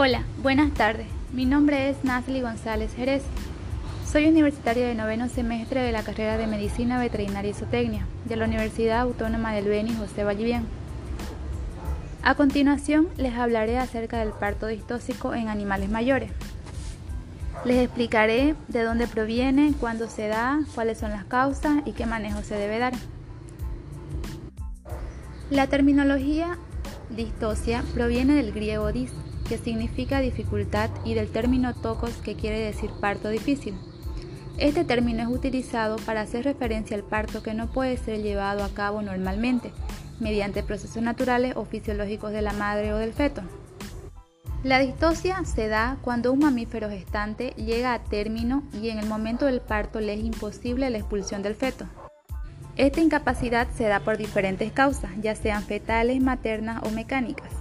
Hola, buenas tardes. Mi nombre es Nasli González Jerez. Soy universitaria de noveno semestre de la carrera de Medicina Veterinaria y Zootecnia de la Universidad Autónoma del Beni José Vallivian. A continuación les hablaré acerca del parto distóxico en animales mayores. Les explicaré de dónde proviene, cuándo se da, cuáles son las causas y qué manejo se debe dar. La terminología distosia proviene del griego dis, que significa dificultad, y del término tocos, que quiere decir parto difícil. Este término es utilizado para hacer referencia al parto que no puede ser llevado a cabo normalmente, mediante procesos naturales o fisiológicos de la madre o del feto. La distosia se da cuando un mamífero gestante llega a término y en el momento del parto le es imposible la expulsión del feto. Esta incapacidad se da por diferentes causas, ya sean fetales, maternas o mecánicas.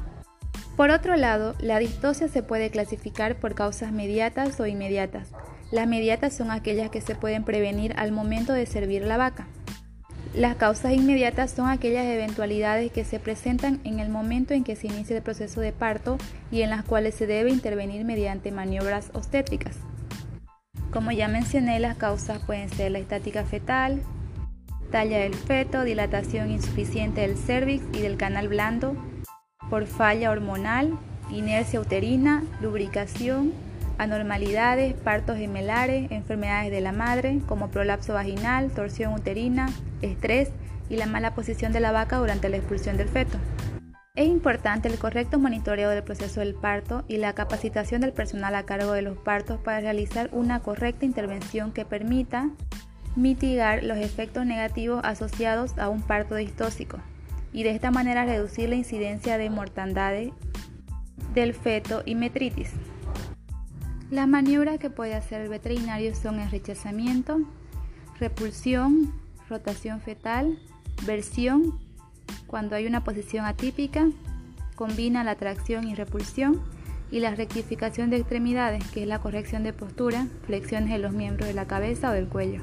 Por otro lado, la distosia se puede clasificar por causas mediatas o inmediatas. Las mediatas son aquellas que se pueden prevenir al momento de servir la vaca. Las causas inmediatas son aquellas eventualidades que se presentan en el momento en que se inicia el proceso de parto y en las cuales se debe intervenir mediante maniobras obstétricas. Como ya mencioné, las causas pueden ser la estática fetal, talla del feto, dilatación insuficiente del cervix y del canal blando, por falla hormonal, inercia uterina, lubricación, anormalidades, partos gemelares, enfermedades de la madre como prolapso vaginal, torsión uterina, estrés y la mala posición de la vaca durante la expulsión del feto. Es importante el correcto monitoreo del proceso del parto y la capacitación del personal a cargo de los partos para realizar una correcta intervención que permita mitigar los efectos negativos asociados a un parto distóxico y de esta manera reducir la incidencia de mortandad del feto y metritis. Las maniobras que puede hacer el veterinario son el rechazamiento, repulsión, rotación fetal, versión, cuando hay una posición atípica, combina la tracción y repulsión, y la rectificación de extremidades, que es la corrección de postura, flexiones de los miembros de la cabeza o del cuello.